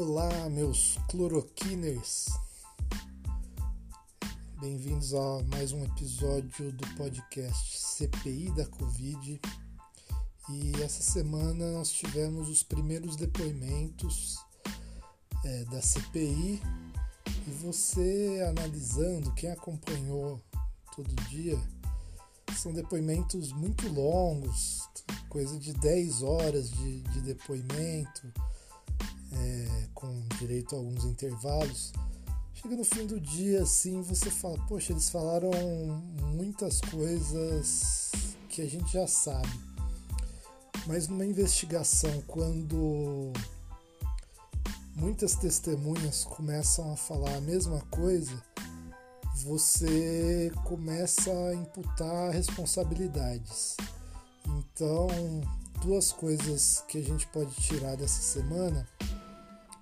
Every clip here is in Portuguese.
Olá, meus cloroquiners! Bem-vindos a mais um episódio do podcast CPI da Covid. E essa semana nós tivemos os primeiros depoimentos é, da CPI. E você analisando, quem acompanhou todo dia, são depoimentos muito longos, coisa de 10 horas de, de depoimento com direito a alguns intervalos. Chega no fim do dia, assim, você fala, poxa, eles falaram muitas coisas que a gente já sabe. Mas numa investigação, quando muitas testemunhas começam a falar a mesma coisa, você começa a imputar responsabilidades. Então, duas coisas que a gente pode tirar dessa semana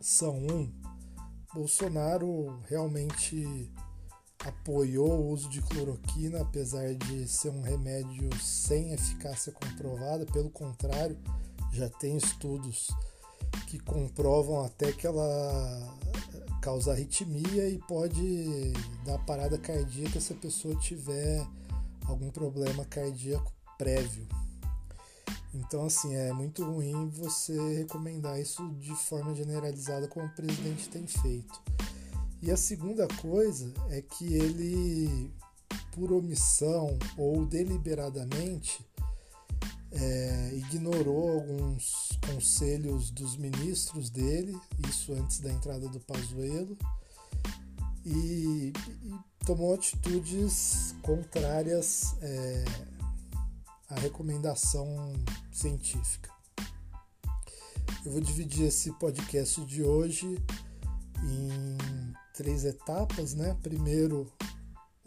são um, Bolsonaro realmente apoiou o uso de cloroquina, apesar de ser um remédio sem eficácia comprovada, pelo contrário, já tem estudos que comprovam até que ela causa arritmia e pode dar parada cardíaca se a pessoa tiver algum problema cardíaco prévio. Então, assim, é muito ruim você recomendar isso de forma generalizada como o presidente tem feito. E a segunda coisa é que ele, por omissão ou deliberadamente, é, ignorou alguns conselhos dos ministros dele, isso antes da entrada do Pazuello, e, e tomou atitudes contrárias. É, a recomendação científica. Eu vou dividir esse podcast de hoje em três etapas, né? Primeiro,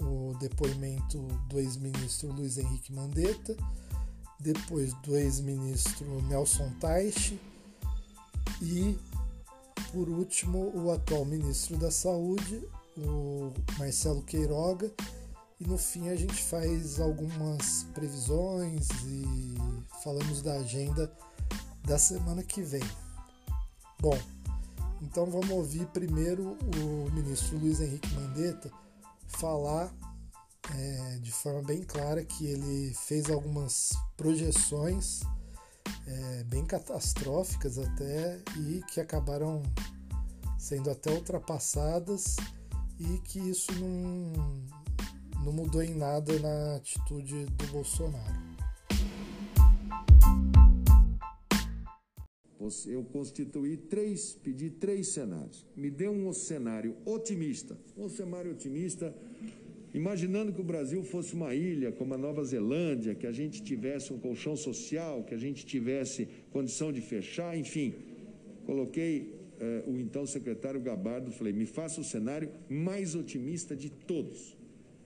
o depoimento do ex-ministro Luiz Henrique Mandetta, depois do ex-ministro Nelson Teich e, por último, o atual ministro da Saúde, o Marcelo Queiroga, e no fim a gente faz algumas previsões e falamos da agenda da semana que vem. Bom, então vamos ouvir primeiro o ministro Luiz Henrique Mandetta falar é, de forma bem clara que ele fez algumas projeções é, bem catastróficas até e que acabaram sendo até ultrapassadas e que isso não, não mudou em nada na atitude do Bolsonaro. Eu constituí três, pedi três cenários. Me deu um cenário otimista, um cenário otimista, imaginando que o Brasil fosse uma ilha como a Nova Zelândia, que a gente tivesse um colchão social, que a gente tivesse condição de fechar, enfim. Coloquei eh, o então secretário Gabardo, falei, me faça o cenário mais otimista de todos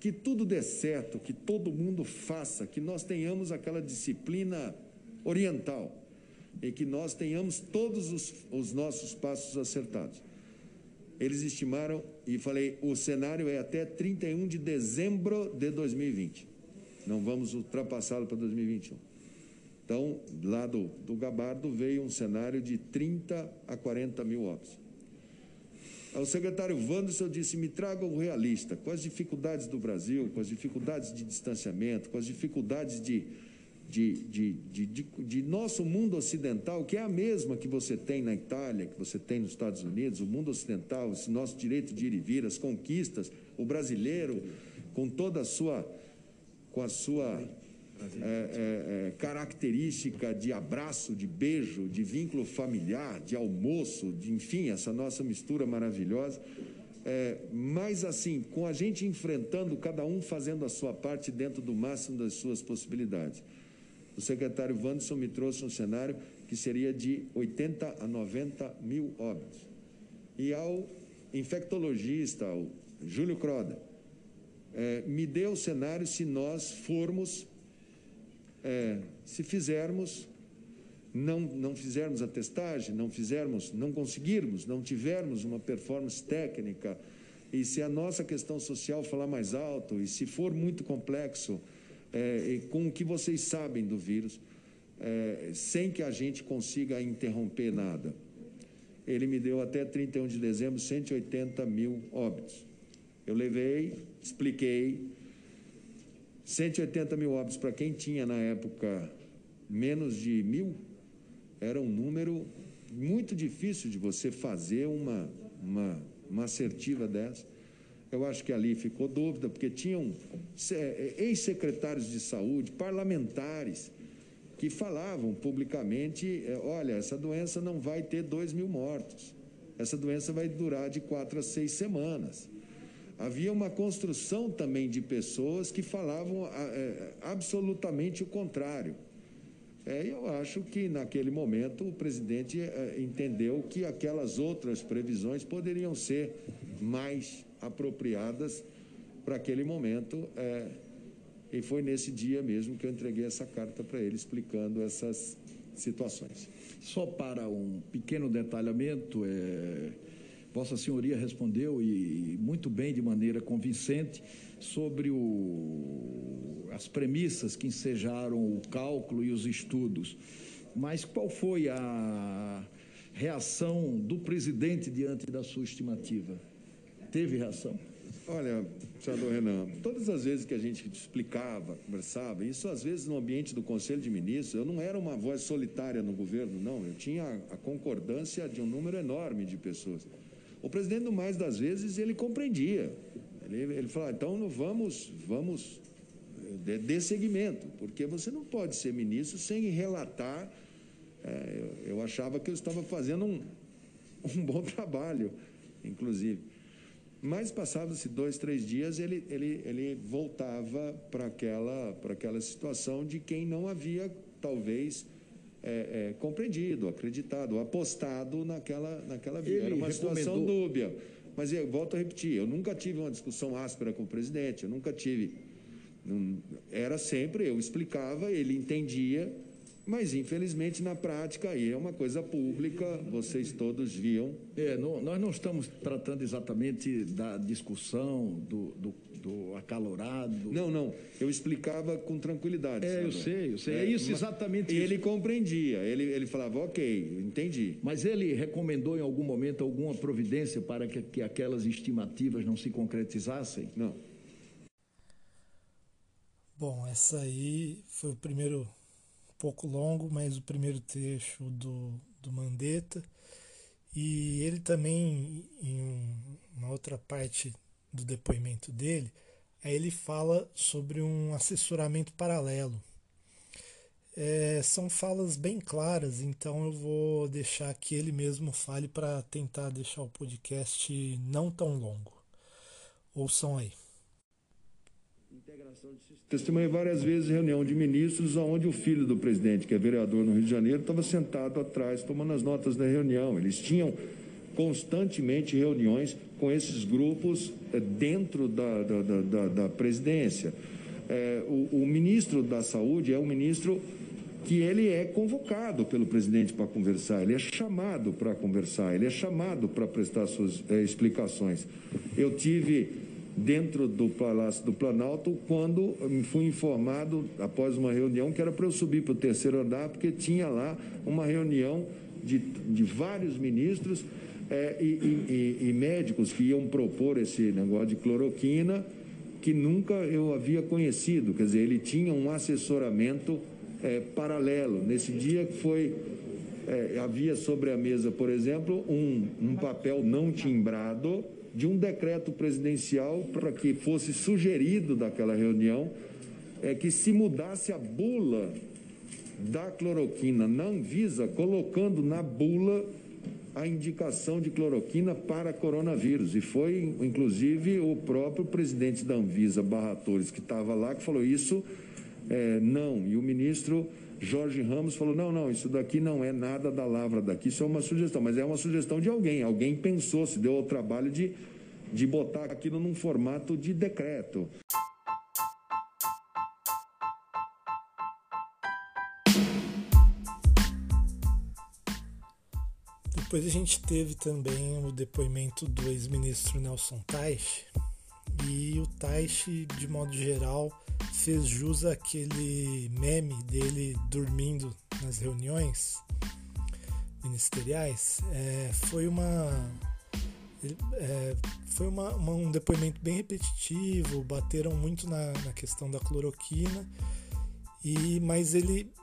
que tudo dê certo, que todo mundo faça, que nós tenhamos aquela disciplina oriental e que nós tenhamos todos os, os nossos passos acertados. Eles estimaram, e falei, o cenário é até 31 de dezembro de 2020. Não vamos ultrapassá-lo para 2021. Então, lá do, do Gabardo veio um cenário de 30 a 40 mil óbitos. O secretário Wanderson disse: me traga o realista, com as dificuldades do Brasil, com as dificuldades de distanciamento, com as dificuldades de, de, de, de, de, de nosso mundo ocidental, que é a mesma que você tem na Itália, que você tem nos Estados Unidos, o mundo ocidental, esse nosso direito de ir e vir, as conquistas, o brasileiro, com toda a sua. Com a sua é, é, é, característica de abraço, de beijo, de vínculo familiar, de almoço, de, enfim, essa nossa mistura maravilhosa. É, mas assim, com a gente enfrentando, cada um fazendo a sua parte dentro do máximo das suas possibilidades. O secretário Wanderson me trouxe um cenário que seria de 80 a 90 mil óbitos. E ao infectologista, ao Júlio Croda, é, me deu o cenário se nós formos é, se fizermos, não, não fizermos a testagem, não fizermos, não conseguirmos, não tivermos uma performance técnica, e se a nossa questão social falar mais alto, e se for muito complexo, é, com o que vocês sabem do vírus, é, sem que a gente consiga interromper nada. ele me deu até 31 de dezembro 180 mil óbitos. Eu levei, expliquei. 180 mil óbitos para quem tinha na época menos de mil, era um número muito difícil de você fazer uma, uma, uma assertiva dessa. Eu acho que ali ficou dúvida, porque tinham é, ex-secretários de saúde, parlamentares, que falavam publicamente: é, olha, essa doença não vai ter dois mil mortos, essa doença vai durar de quatro a seis semanas. Havia uma construção também de pessoas que falavam é, absolutamente o contrário. É, eu acho que naquele momento o presidente é, entendeu que aquelas outras previsões poderiam ser mais apropriadas para aquele momento. É, e foi nesse dia mesmo que eu entreguei essa carta para ele, explicando essas situações. Só para um pequeno detalhamento, é, Vossa Senhoria respondeu e muito bem, de maneira convincente, sobre o, as premissas que ensejaram o cálculo e os estudos. Mas qual foi a reação do presidente diante da sua estimativa? Teve reação? Olha, senador Renan, todas as vezes que a gente explicava, conversava, isso às vezes no ambiente do Conselho de Ministros, eu não era uma voz solitária no governo, não, eu tinha a concordância de um número enorme de pessoas. O presidente, no mais das vezes, ele compreendia. Ele, ele falou, ah, então vamos, vamos eh, dê, segmento, porque você não pode ser ministro sem relatar. É, eu, eu, achava que eu estava fazendo um, um bom trabalho, inclusive. Mas passados-se dois, três dias, ele, ele, ele voltava para aquela, aquela situação de quem não havia, talvez, é, é, compreendido, acreditado, apostado naquela, naquela vida. Ele Era uma recomendou... situação dúbia. Mas eu volto a repetir, eu nunca tive uma discussão áspera com o presidente, eu nunca tive. Não, era sempre, eu explicava, ele entendia, mas infelizmente na prática aí é uma coisa pública, vocês todos viam. É, não, nós não estamos tratando exatamente da discussão, do, do, do acalorado. Não, não, eu explicava com tranquilidade. É, eu sei, eu sei, é, é isso exatamente. Ele compreendia, ele, ele falava, ok, entendi. Mas ele recomendou em algum momento alguma providência para que, que aquelas estimativas não se concretizassem? Não. Bom, essa aí foi o primeiro, um pouco longo, mas o primeiro trecho do, do Mandetta. E ele também, em uma outra parte do depoimento dele, aí ele fala sobre um assessoramento paralelo. É, são falas bem claras, então eu vou deixar que ele mesmo fale para tentar deixar o podcast não tão longo. Ouçam aí. Testemunhei várias vezes reunião de ministros onde o filho do presidente, que é vereador no Rio de Janeiro, estava sentado atrás tomando as notas da reunião. Eles tinham constantemente reuniões com esses grupos eh, dentro da, da, da, da presidência. É, o, o, ministro da Saúde é um ministro que ele é convocado pelo presidente para conversar, ele é chamado para conversar, ele é chamado para prestar suas é, explicações. Eu tive dentro do Palácio do Planalto quando fui informado, após uma reunião, que era para eu subir para o terceiro andar, porque tinha lá uma reunião de, de vários ministros é, e, e, e, médicos que iam propor esse negócio de cloroquina que nunca eu havia conhecido. Quer dizer, ele tinha um assessoramento é, paralelo. Nesse dia foi é, havia sobre a mesa, por exemplo, um, um papel não timbrado de um decreto presidencial para que fosse sugerido daquela reunião é que se mudasse a bula da cloroquina na Anvisa, colocando na bula a indicação de cloroquina para coronavírus. E foi, inclusive, o próprio presidente da Anvisa, Barra Torres, que estava lá, que falou isso, é, não. E o ministro Jorge Ramos falou, não, não, isso daqui não é nada da lavra daqui, isso é uma sugestão. Mas é uma sugestão de alguém. Alguém pensou, se deu o trabalho de, de botar aquilo num formato de decreto. Depois a gente teve também o depoimento do ex-ministro Nelson Teich, e o Teich, de modo geral, fez jus àquele meme dele dormindo nas reuniões, ministeriais, é, foi uma é, foi uma, uma, um depoimento bem repetitivo, bateram muito na, na questão da cloroquina, e mas ele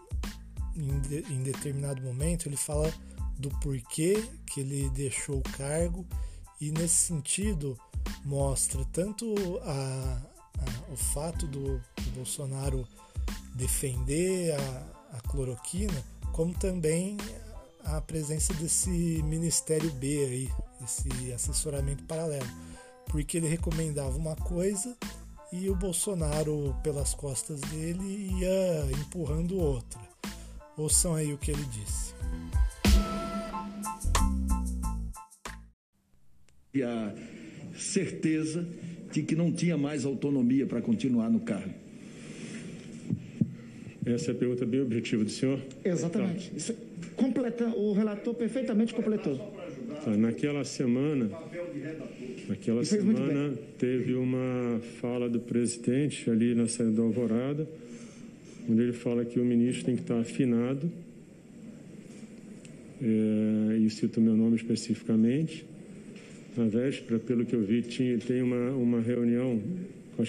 em, de, em determinado momento ele fala do porquê que ele deixou o cargo e nesse sentido mostra tanto a, a, o fato do, do, Bolsonaro defender a, a cloroquina, como também a presença desse Ministério B aí, esse assessoramento paralelo, porque ele recomendava uma coisa e o Bolsonaro, pelas costas dele, ia empurrando outra. Ouçam aí o que ele disse. E a certeza de que não tinha mais autonomia para continuar no cargo. Essa é a pergunta bem objetiva do senhor? Exatamente. Tá. Isso completa, o relator perfeitamente completou. Tá, naquela semana, naquela semana teve uma fala do presidente ali na saída da Alvorada, onde ele fala que o ministro tem que estar afinado, é, e cito meu nome especificamente. Na véspera, pelo que eu vi, tinha, tem uma, uma reunião,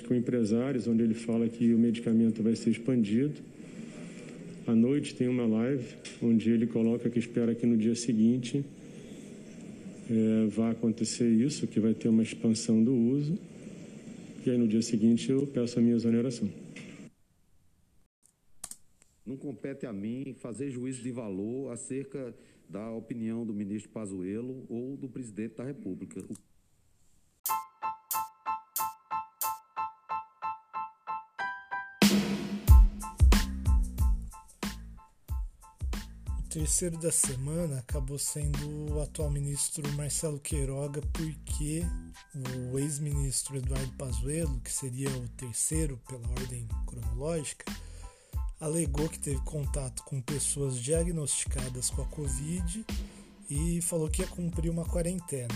com empresários, onde ele fala que o medicamento vai ser expandido. À noite tem uma live onde ele coloca que espera que no dia seguinte é, vá acontecer isso, que vai ter uma expansão do uso. E aí no dia seguinte eu peço a minha exoneração. Não compete a mim fazer juízo de valor acerca da opinião do ministro Pazuello ou do presidente da República. terceiro da semana acabou sendo o atual ministro Marcelo Queiroga, porque o ex-ministro Eduardo Pazuello, que seria o terceiro pela ordem cronológica, alegou que teve contato com pessoas diagnosticadas com a Covid e falou que ia cumprir uma quarentena.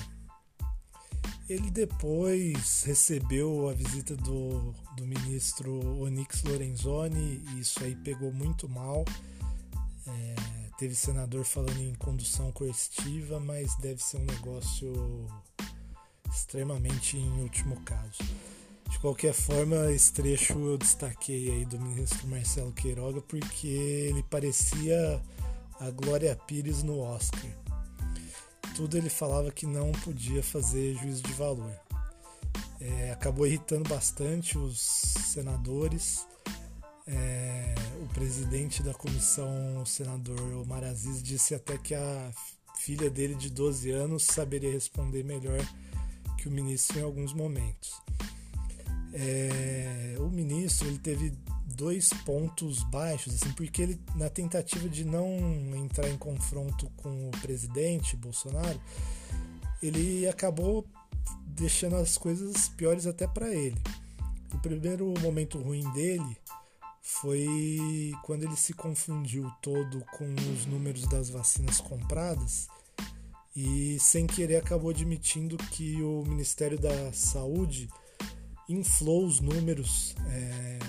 Ele depois recebeu a visita do, do ministro Onyx Lorenzoni e isso aí pegou muito mal. É, teve senador falando em condução coercitiva, mas deve ser um negócio extremamente em último caso. De qualquer forma, esse trecho eu destaquei aí do ministro Marcelo Queiroga porque ele parecia a Glória Pires no Oscar. Tudo ele falava que não podia fazer juízo de valor. É, acabou irritando bastante os senadores é, o presidente da comissão, o senador Omar Aziz, disse até que a filha dele de 12 anos saberia responder melhor que o ministro em alguns momentos. É, o ministro ele teve dois pontos baixos, assim, porque ele, na tentativa de não entrar em confronto com o presidente Bolsonaro, ele acabou deixando as coisas piores até para ele. O primeiro momento ruim dele foi quando ele se confundiu todo com os números das vacinas compradas e, sem querer, acabou admitindo que o Ministério da Saúde inflou os números é,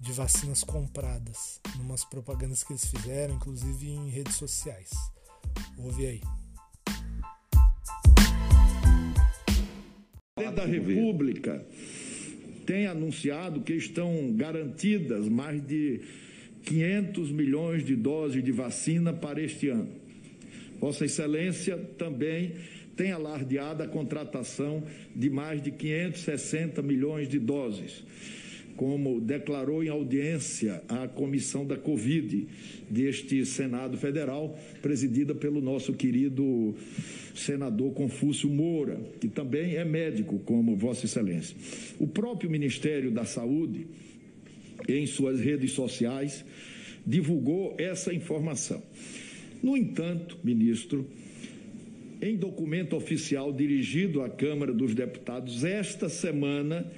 de vacinas compradas, numas propagandas que eles fizeram, inclusive em redes sociais. Ouve aí. da República tem anunciado que estão garantidas mais de 500 milhões de doses de vacina para este ano. Vossa Excelência também tem alardeado a contratação de mais de 560 milhões de doses, como declarou em audiência a comissão da Covid deste Senado Federal, presidida pelo nosso querido senador Confúcio Moura, que também é médico, como Vossa Excelência. O próprio Ministério da Saúde, em suas redes sociais, divulgou essa informação. No entanto, ministro, em documento oficial dirigido à Câmara dos Deputados esta semana,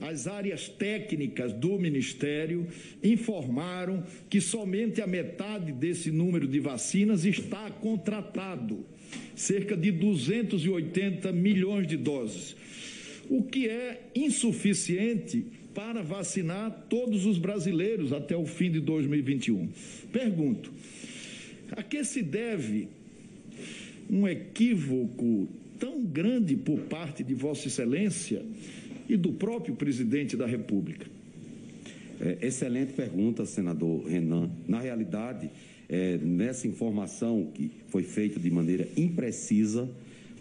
as áreas técnicas do Ministério informaram que somente a metade desse número de vacinas está contratado cerca de 280 milhões de doses, o que é insuficiente para vacinar todos os brasileiros até o fim de 2021. Pergunto: a que se deve um equívoco tão grande por parte de Vossa Excelência e do próprio presidente da República? É, excelente pergunta, senador Renan. Na realidade, é, nessa informação que foi feita de maneira imprecisa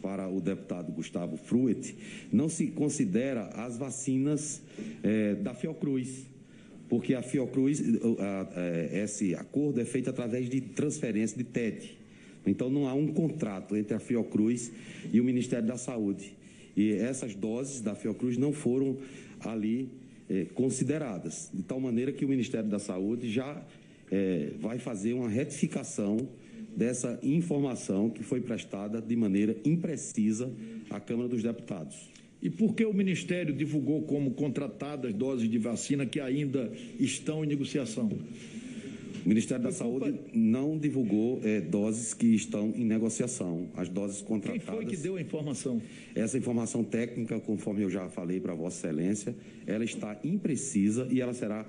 para o deputado Gustavo Fruet, não se considera as vacinas é, da Fiocruz, porque a Fiocruz, é, esse acordo é feito através de transferência de TED. Então não há um contrato entre a Fiocruz e o Ministério da Saúde. E essas doses da Fiocruz não foram ali é, consideradas, de tal maneira que o Ministério da Saúde já é, vai fazer uma retificação dessa informação que foi prestada de maneira imprecisa à Câmara dos Deputados. E por que o Ministério divulgou como contratadas doses de vacina que ainda estão em negociação? O Ministério da Saúde não divulgou é, doses que estão em negociação. As doses contratadas. Quem foi que deu a informação? Essa informação técnica, conforme eu já falei para Vossa Excelência, ela está imprecisa e ela será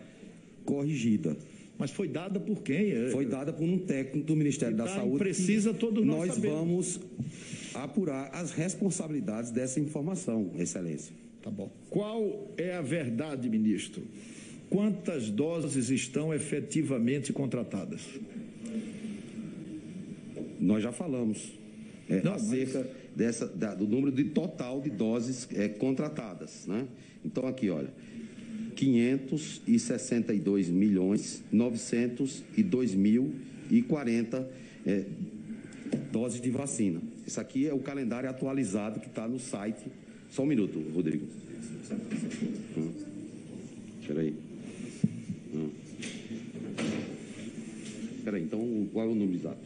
corrigida. Mas foi dada por quem? É, foi dada por um técnico do Ministério da tá Saúde. Precisa todos nós, nós vamos apurar as responsabilidades dessa informação, Excelência. Tá bom. Qual é a verdade, ministro? Quantas doses estão efetivamente contratadas? Nós já falamos é, Não, acerca mas... dessa, da, do número de total de doses é, contratadas. Né? Então, aqui, olha, 562 milhões 902 mil e 40 é, doses de vacina. Isso aqui é o calendário atualizado que está no site. Só um minuto, Rodrigo. Hum. Espera aí. Peraí, então qual é o número exato?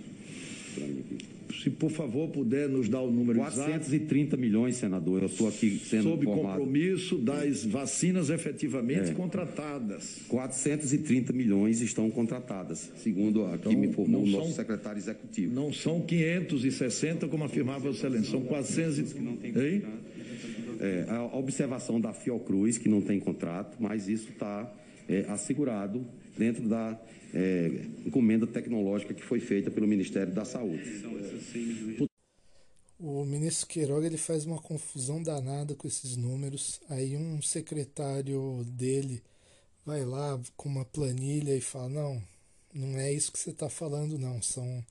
Se por favor puder nos dar o número 430 exato. milhões, senador. Eu estou aqui sendo Sob informado. compromisso das vacinas efetivamente é. contratadas. 430 milhões estão contratadas, segundo aqui então, me informou o nosso são, secretário executivo. Não são 560, como afirmava o excelência, são 400 que não tem é, a observação da Fiocruz, que não tem contrato, mas isso está é, assegurado dentro da é, encomenda tecnológica que foi feita pelo Ministério da Saúde. O ministro Queiroga ele faz uma confusão danada com esses números. Aí um secretário dele vai lá com uma planilha e fala: Não, não é isso que você está falando, não. São.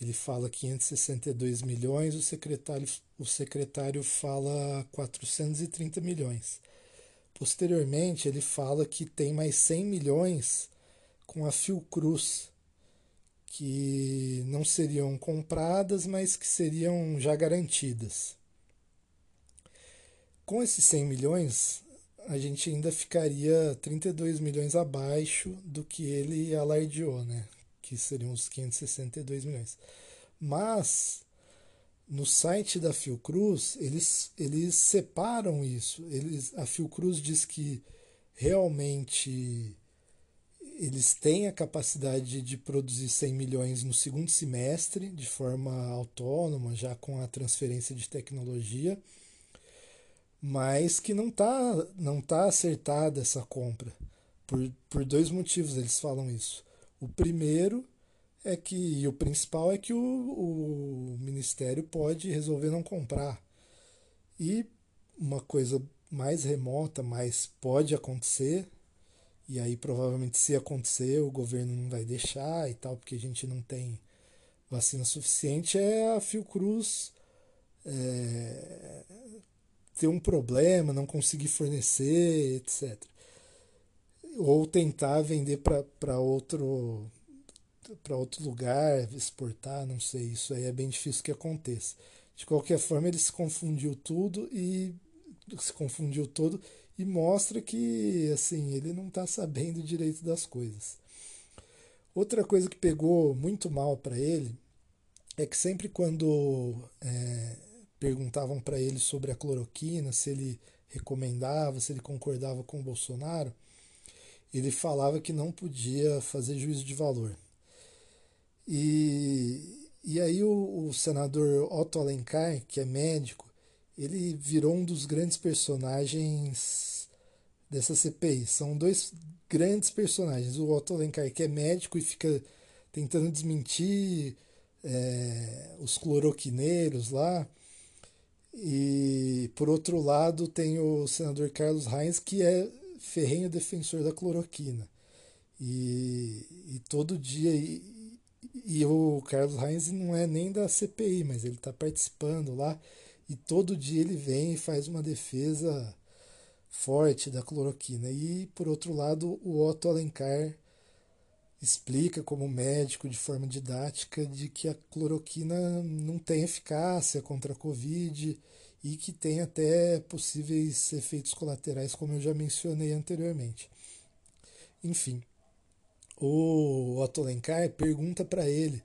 Ele fala 562 milhões, o secretário, o secretário fala 430 milhões. Posteriormente, ele fala que tem mais 100 milhões com a Fiocruz, que não seriam compradas, mas que seriam já garantidas. Com esses 100 milhões, a gente ainda ficaria 32 milhões abaixo do que ele alardeou, né? que seriam os 562 milhões. Mas no site da Fiocruz, eles, eles separam isso. Eles, a Fiocruz diz que realmente eles têm a capacidade de produzir 100 milhões no segundo semestre, de forma autônoma, já com a transferência de tecnologia, mas que não está não tá acertada essa compra. Por, por dois motivos eles falam isso. O primeiro é que, o principal é que o, o Ministério pode resolver não comprar. E uma coisa mais remota, mas pode acontecer, e aí provavelmente se acontecer o governo não vai deixar e tal, porque a gente não tem vacina suficiente, é a Fiocruz é, ter um problema, não conseguir fornecer, etc. Ou tentar vender para outro para outro lugar, exportar, não sei, isso aí é bem difícil que aconteça. De qualquer forma, ele se confundiu tudo e se confundiu todo e mostra que assim ele não está sabendo direito das coisas. Outra coisa que pegou muito mal para ele é que sempre quando é, perguntavam para ele sobre a cloroquina, se ele recomendava, se ele concordava com o Bolsonaro, ele falava que não podia fazer juízo de valor. E, e aí o, o senador Otto Alencar, que é médico, ele virou um dos grandes personagens dessa CPI. São dois grandes personagens. O Otto Alencar, que é médico e fica tentando desmentir é, os cloroquineiros lá. E por outro lado tem o senador Carlos Reis, que é ferrenho defensor da cloroquina. E, e todo dia. E, e o Carlos Reis não é nem da CPI, mas ele está participando lá. E todo dia ele vem e faz uma defesa forte da cloroquina. E por outro lado, o Otto Alencar explica como médico de forma didática de que a cloroquina não tem eficácia contra a Covid e que tem até possíveis efeitos colaterais, como eu já mencionei anteriormente. Enfim, o Otto Lencar pergunta para ele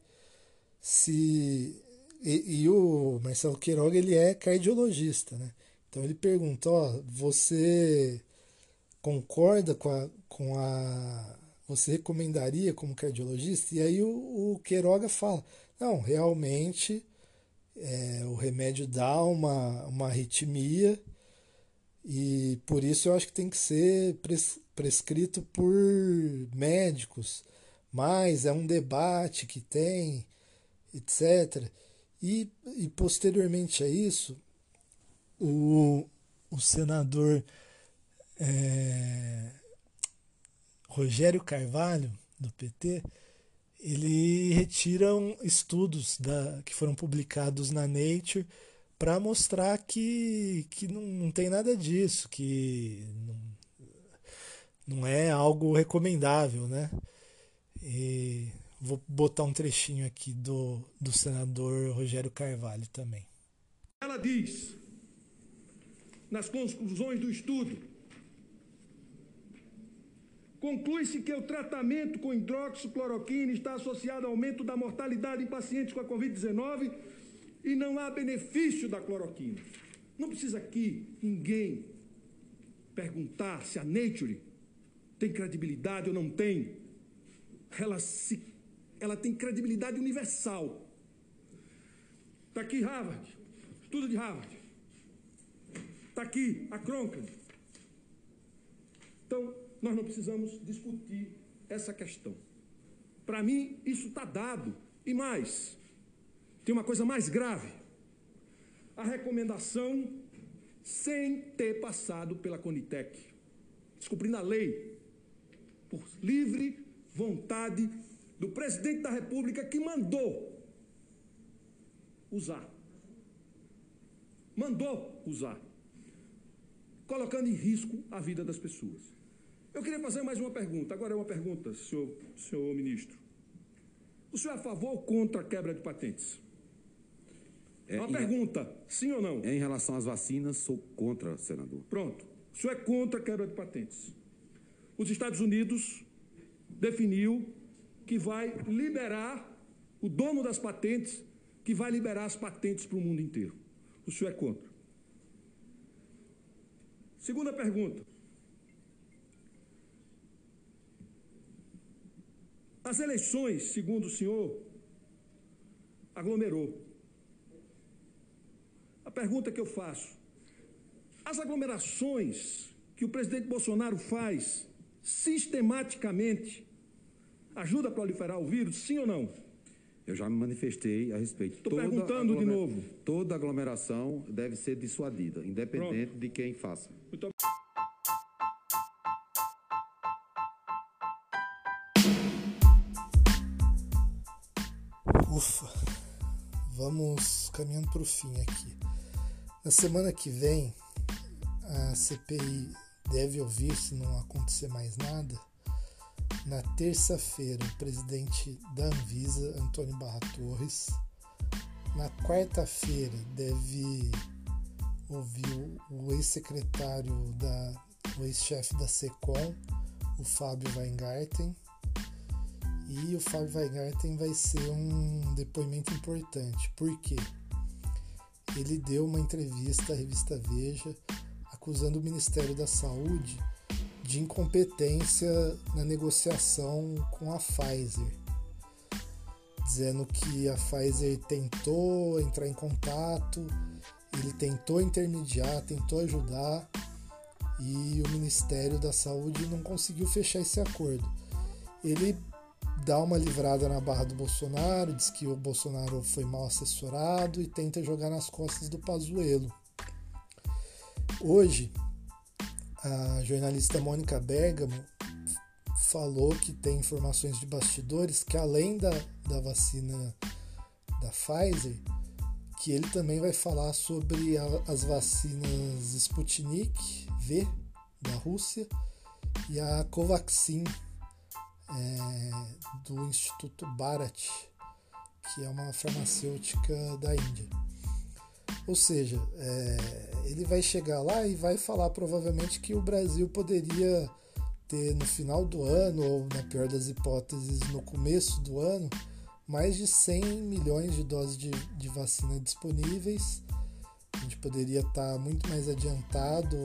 se. E, e, o Marcelo Queiroga ele é cardiologista, né? Então ele pergunta: ó, você concorda com a, com a você recomendaria como cardiologista? E aí o, o Queiroga fala: não, realmente é, o remédio dá uma, uma arritmia e por isso eu acho que tem que ser pres, prescrito por médicos, mas é um debate que tem, etc. E, e posteriormente a isso, o, o senador. É, Rogério Carvalho, do PT, ele retira estudos da, que foram publicados na Nature para mostrar que, que não, não tem nada disso, que não, não é algo recomendável, né? E vou botar um trechinho aqui do, do senador Rogério Carvalho também. Ela diz, nas conclusões do estudo, Conclui-se que o tratamento com hidroxicloroquina está associado ao aumento da mortalidade em pacientes com a Covid-19 e não há benefício da cloroquina. Não precisa aqui ninguém perguntar se a Nature tem credibilidade ou não tem. Ela, se, ela tem credibilidade universal. Está aqui Harvard, estudo de Harvard. Está aqui a Cronkin. Então, nós não precisamos discutir essa questão. Para mim, isso está dado. E mais, tem uma coisa mais grave: a recomendação sem ter passado pela Conitec, descobrindo a lei, por livre vontade do presidente da República que mandou usar. Mandou usar, colocando em risco a vida das pessoas. Eu queria fazer mais uma pergunta. Agora é uma pergunta, senhor, senhor ministro. O senhor é a favor ou contra a quebra de patentes? É uma pergunta, sim ou não? Em relação às vacinas, sou contra, senador. Pronto. O senhor é contra a quebra de patentes. Os Estados Unidos definiu que vai liberar o dono das patentes, que vai liberar as patentes para o mundo inteiro. O senhor é contra. Segunda pergunta. As eleições, segundo o senhor, aglomerou. Pergunta que eu faço: as aglomerações que o presidente Bolsonaro faz sistematicamente ajuda a proliferar o vírus, sim ou não? Eu já me manifestei a respeito. Estou perguntando de novo. Toda aglomeração deve ser dissuadida, independente Pronto. de quem faça. Muito Ufa, vamos caminhando para o fim aqui. Na semana que vem, a CPI deve ouvir, se não acontecer mais nada, na terça-feira, o presidente da Anvisa, Antônio Barra Torres. Na quarta-feira, deve ouvir o ex-secretário da. o ex-chefe da SECOM, o Fábio Weingarten e o Fábio Weingarten vai ser um depoimento importante. Por quê? Ele deu uma entrevista à revista Veja acusando o Ministério da Saúde de incompetência na negociação com a Pfizer, dizendo que a Pfizer tentou entrar em contato, ele tentou intermediar, tentou ajudar e o Ministério da Saúde não conseguiu fechar esse acordo. Ele dá uma livrada na barra do Bolsonaro, diz que o Bolsonaro foi mal assessorado e tenta jogar nas costas do Pazuello. Hoje, a jornalista Mônica Bergamo falou que tem informações de bastidores que além da, da vacina da Pfizer, que ele também vai falar sobre a, as vacinas Sputnik V da Rússia e a Covaxin é, do Instituto Bharat, que é uma farmacêutica da Índia. Ou seja, é, ele vai chegar lá e vai falar provavelmente que o Brasil poderia ter no final do ano, ou na pior das hipóteses, no começo do ano, mais de 100 milhões de doses de, de vacina disponíveis. A gente poderia estar muito mais adiantado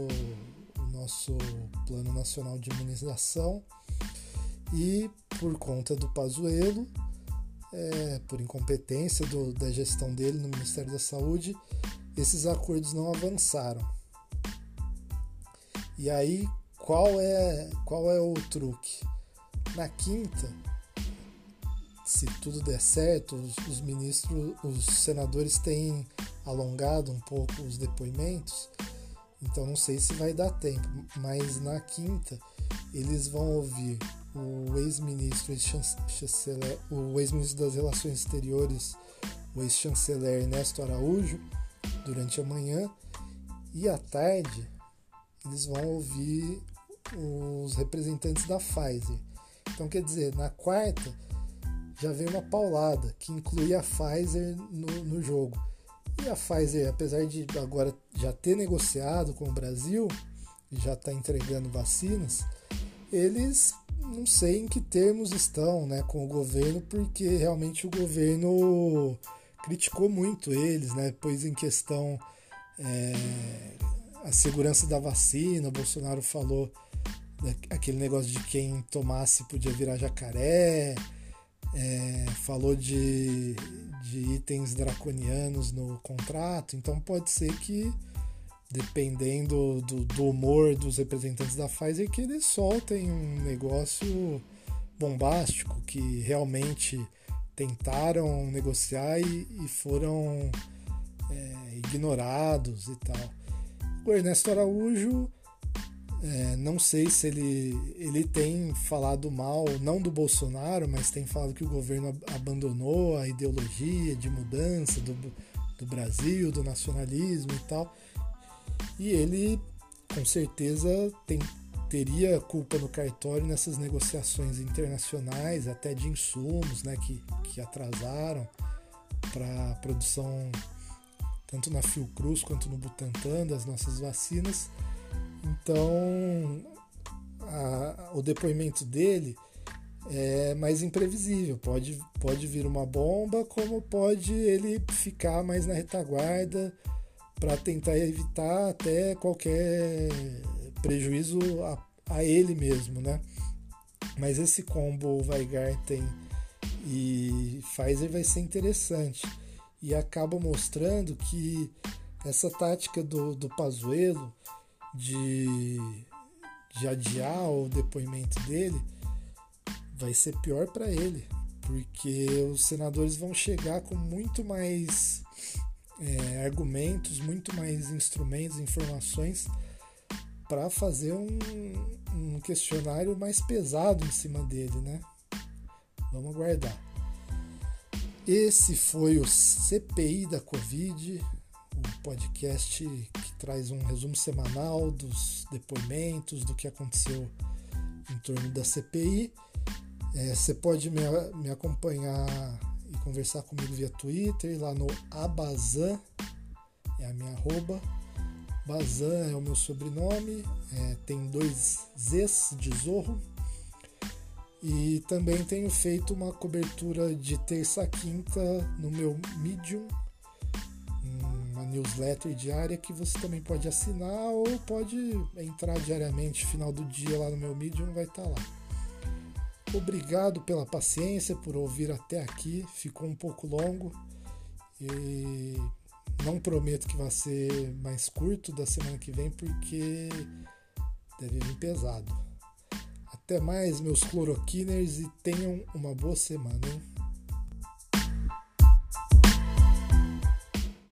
o nosso Plano Nacional de Imunização e por conta do Pazuello, é, por incompetência do, da gestão dele no Ministério da Saúde, esses acordos não avançaram. E aí, qual é, qual é o truque? Na quinta, se tudo der certo, os, os ministros, os senadores têm alongado um pouco os depoimentos, então não sei se vai dar tempo, mas na quinta eles vão ouvir o ex-ministro o ex-ministro das Relações Exteriores, o ex-chanceler Ernesto Araújo, durante a manhã e à tarde eles vão ouvir os representantes da Pfizer. Então quer dizer, na quarta já vem uma paulada que inclui a Pfizer no, no jogo. E a Pfizer, apesar de agora já ter negociado com o Brasil e já está entregando vacinas, eles não sei em que termos estão né, com o governo, porque realmente o governo criticou muito eles, né, pôs em questão é, a segurança da vacina. O Bolsonaro falou né, aquele negócio de quem tomasse podia virar jacaré, é, falou de, de itens draconianos no contrato, então pode ser que dependendo do, do, humor dos representantes da Pfizer, que eles soltem um negócio bombástico, que realmente tentaram negociar e, e foram é, ignorados e tal. O Ernesto Araújo, é, não sei se ele, ele tem falado mal, não do Bolsonaro, mas tem falado que o governo abandonou a ideologia de mudança do, do Brasil, do nacionalismo e tal. E ele, com certeza, tem, teria culpa no cartório nessas negociações internacionais, até de insumos né, que, que atrasaram para a produção, tanto na Fiocruz quanto no Butantan, das nossas vacinas. Então, a, o depoimento dele é mais imprevisível. Pode, pode vir uma bomba, como pode ele ficar mais na retaguarda para tentar evitar até qualquer prejuízo a, a, ele mesmo, né? Mas esse combo Weigarten e Pfizer vai ser interessante e acaba mostrando que essa tática do, do Pazuello de, de adiar o depoimento dele vai ser pior para ele, porque os senadores vão chegar com muito mais é, argumentos, muito mais instrumentos, informações para fazer um, um, questionário mais pesado em cima dele, né? Vamos aguardar. Esse foi o CPI da Covid, o podcast que traz um resumo semanal dos depoimentos, do que aconteceu em torno da CPI. É, você pode me, me acompanhar e conversar comigo via Twitter, lá no Abazan, é a minha arroba. Bazan é o meu sobrenome, é, tem dois Zs de Zorro. E também tenho feito uma cobertura de terça a quinta no meu Medium, uma newsletter diária que você também pode assinar ou pode entrar diariamente, final do dia lá no meu Medium, vai estar tá lá. Obrigado pela paciência, por ouvir até aqui. Ficou um pouco longo e não prometo que vai ser mais curto da semana que vem porque deve vir pesado. Até mais, meus cloroquiners, e tenham uma boa semana, hein?